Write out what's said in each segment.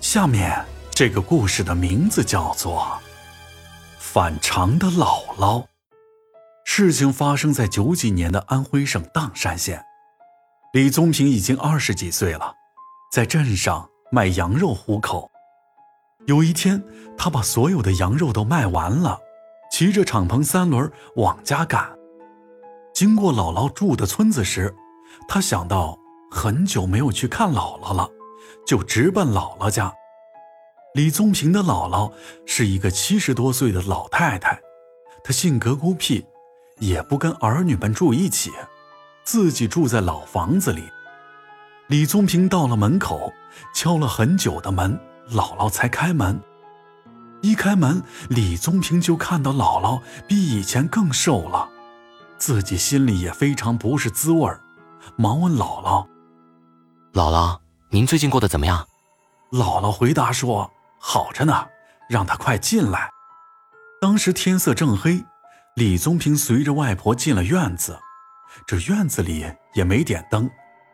下面这个故事的名字叫做《反常的姥姥》。事情发生在九几年的安徽省砀山县。李宗平已经二十几岁了，在镇上卖羊肉糊口。有一天，他把所有的羊肉都卖完了，骑着敞篷三轮往家赶。经过姥姥住的村子时，他想到很久没有去看姥姥了。就直奔姥姥家。李宗平的姥姥是一个七十多岁的老太太，她性格孤僻，也不跟儿女们住一起，自己住在老房子里。李宗平到了门口，敲了很久的门，姥姥才开门。一开门，李宗平就看到姥姥比以前更瘦了，自己心里也非常不是滋味儿，忙问姥姥：“姥姥。”您最近过得怎么样？姥姥回答说：“好着呢，让他快进来。”当时天色正黑，李宗平随着外婆进了院子。这院子里也没点灯，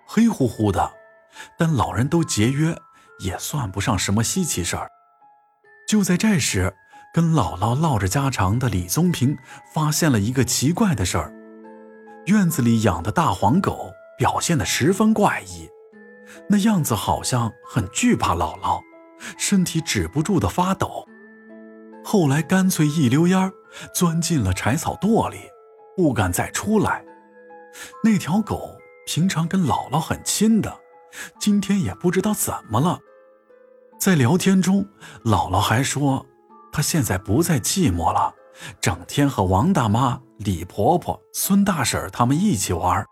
黑乎乎的。但老人都节约，也算不上什么稀奇事儿。就在这时，跟姥姥唠着家常的李宗平发现了一个奇怪的事儿：院子里养的大黄狗表现得十分怪异。那样子好像很惧怕姥姥，身体止不住的发抖。后来干脆一溜烟钻进了柴草垛里，不敢再出来。那条狗平常跟姥姥很亲的，今天也不知道怎么了。在聊天中，姥姥还说，她现在不再寂寞了，整天和王大妈、李婆婆、孙大婶他们一起玩。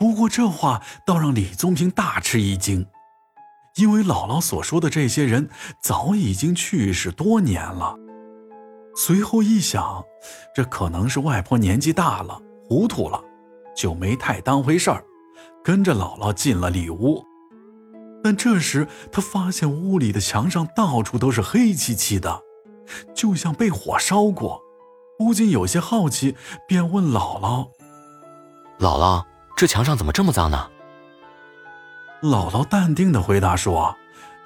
不过这话倒让李宗平大吃一惊，因为姥姥所说的这些人早已经去世多年了。随后一想，这可能是外婆年纪大了，糊涂了，就没太当回事儿，跟着姥姥进了里屋。但这时他发现屋里的墙上到处都是黑漆漆的，就像被火烧过，不禁有些好奇，便问姥姥：“姥姥。”这墙上怎么这么脏呢？姥姥淡定的回答说：“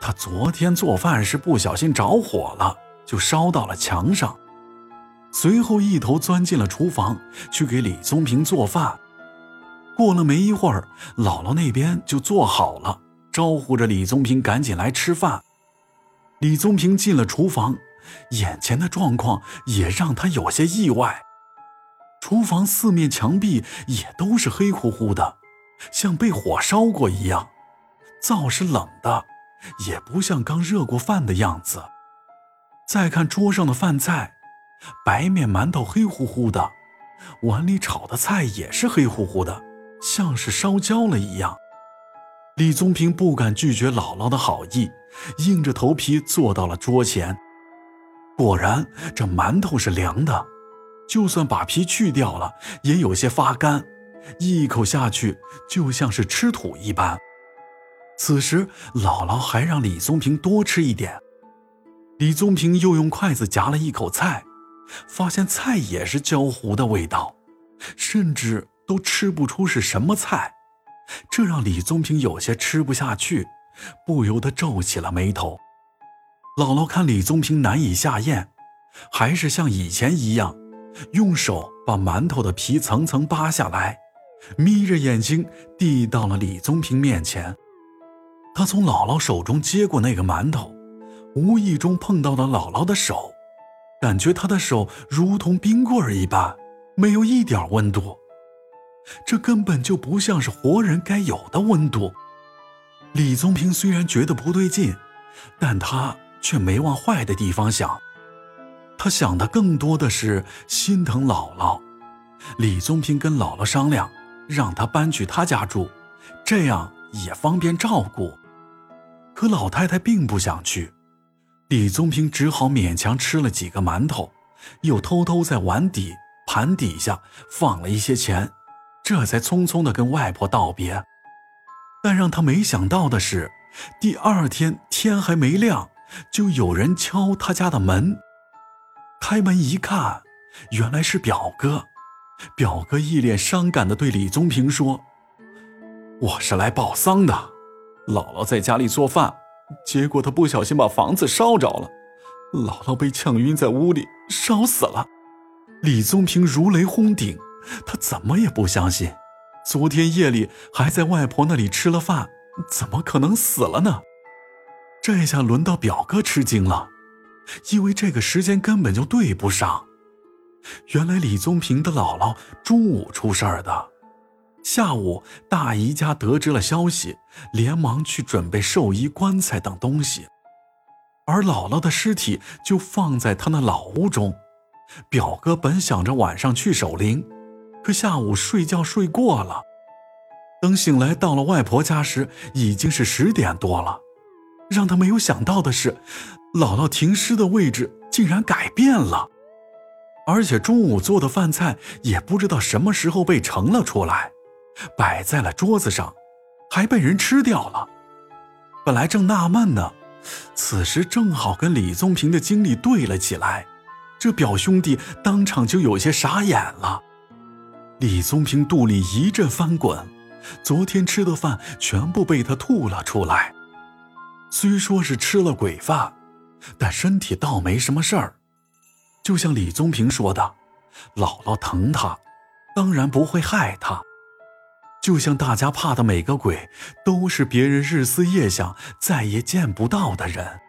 她昨天做饭时不小心着火了，就烧到了墙上。”随后一头钻进了厨房去给李宗平做饭。过了没一会儿，姥姥那边就做好了，招呼着李宗平赶紧来吃饭。李宗平进了厨房，眼前的状况也让他有些意外。厨房四面墙壁也都是黑乎乎的，像被火烧过一样，灶是冷的，也不像刚热过饭的样子。再看桌上的饭菜，白面馒头黑乎乎的，碗里炒的菜也是黑乎乎的，像是烧焦了一样。李宗平不敢拒绝姥姥的好意，硬着头皮坐到了桌前。果然，这馒头是凉的。就算把皮去掉了，也有些发干，一口下去就像是吃土一般。此时，姥姥还让李宗平多吃一点。李宗平又用筷子夹了一口菜，发现菜也是焦糊的味道，甚至都吃不出是什么菜，这让李宗平有些吃不下去，不由得皱起了眉头。姥姥看李宗平难以下咽，还是像以前一样。用手把馒头的皮层层扒下来，眯着眼睛递到了李宗平面前。他从姥姥手中接过那个馒头，无意中碰到了姥姥的手，感觉她的手如同冰棍儿一般，没有一点温度。这根本就不像是活人该有的温度。李宗平虽然觉得不对劲，但他却没往坏的地方想。他想的更多的是心疼姥姥。李宗平跟姥姥商量，让他搬去他家住，这样也方便照顾。可老太太并不想去，李宗平只好勉强吃了几个馒头，又偷偷在碗底、盘底下放了一些钱，这才匆匆地跟外婆道别。但让他没想到的是，第二天天还没亮，就有人敲他家的门。开门一看，原来是表哥。表哥一脸伤感地对李宗平说：“我是来报丧的，姥姥在家里做饭，结果他不小心把房子烧着了，姥姥被呛晕在屋里，烧死了。李宗平如雷轰顶，他怎么也不相信，昨天夜里还在外婆那里吃了饭，怎么可能死了呢？这下轮到表哥吃惊了，因为这个时间根本就对不上。原来李宗平的姥姥中午出事儿的，下午大姨家得知了消息，连忙去准备寿衣、棺材等东西，而姥姥的尸体就放在他那老屋中。表哥本想着晚上去守灵，可下午睡觉睡过了，等醒来到了外婆家时，已经是十点多了。让他没有想到的是，姥姥停尸的位置竟然改变了。而且中午做的饭菜也不知道什么时候被盛了出来，摆在了桌子上，还被人吃掉了。本来正纳闷呢，此时正好跟李宗平的经历对了起来，这表兄弟当场就有些傻眼了。李宗平肚里一阵翻滚，昨天吃的饭全部被他吐了出来。虽说是吃了鬼饭，但身体倒没什么事儿。就像李宗平说的，姥姥疼他，当然不会害他。就像大家怕的每个鬼，都是别人日思夜想、再也见不到的人。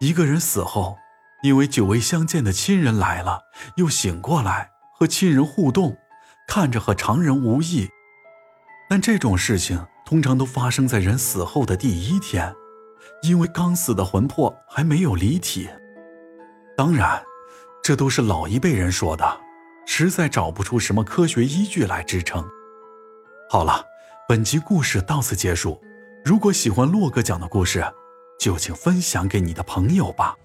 一个人死后，因为久未相见的亲人来了，又醒过来和亲人互动，看着和常人无异。但这种事情通常都发生在人死后的第一天，因为刚死的魂魄还没有离体。当然。这都是老一辈人说的，实在找不出什么科学依据来支撑。好了，本集故事到此结束。如果喜欢洛哥讲的故事，就请分享给你的朋友吧。